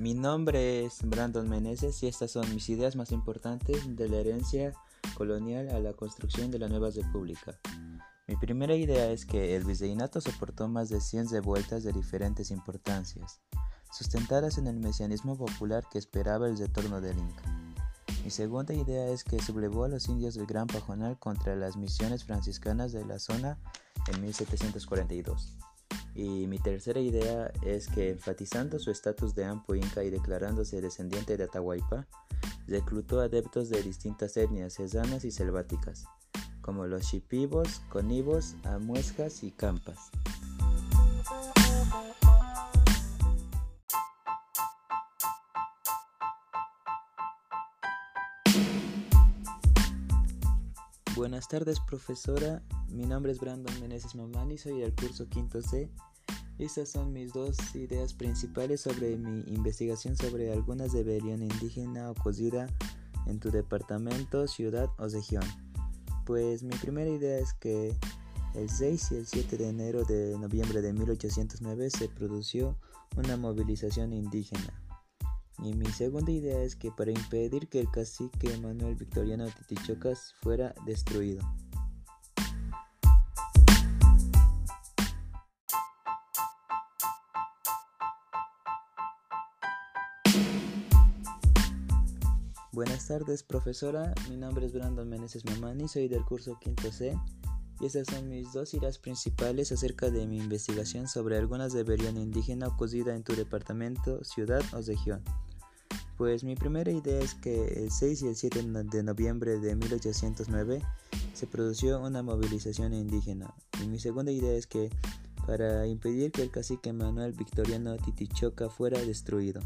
Mi nombre es Brandon Meneses y estas son mis ideas más importantes de la herencia colonial a la construcción de la nueva república. Mi primera idea es que el virreinato soportó más de 100 revueltas de diferentes importancias, sustentadas en el mesianismo popular que esperaba el retorno del Inca. Mi segunda idea es que sublevó a los indios del Gran Pajonal contra las misiones franciscanas de la zona en 1742. Y mi tercera idea es que, enfatizando su estatus de ampo inca y declarándose descendiente de Atahualpa, reclutó adeptos de distintas etnias serranas y selváticas, como los chipibos, conibos, amuescas y campas. Buenas tardes profesora, mi nombre es Brandon Meneses Mamani, soy del curso quinto C. Estas son mis dos ideas principales sobre mi investigación sobre alguna rebelión indígena ocurrida en tu departamento, ciudad o región. Pues mi primera idea es que el 6 y el 7 de enero de noviembre de 1809 se produjo una movilización indígena y mi segunda idea es que para impedir que el cacique Manuel Victoriano Titichocas fuera destruido. Buenas tardes, profesora. Mi nombre es Brandon Meneses Mamani, soy del curso quinto C. Y estas son mis dos ideas principales acerca de mi investigación sobre algunas rebelión indígena ocurrida en tu departamento, ciudad o región. Pues mi primera idea es que el 6 y el 7 de noviembre de 1809 se produjo una movilización indígena. Y mi segunda idea es que para impedir que el cacique Manuel Victoriano Titichoca fuera destruido.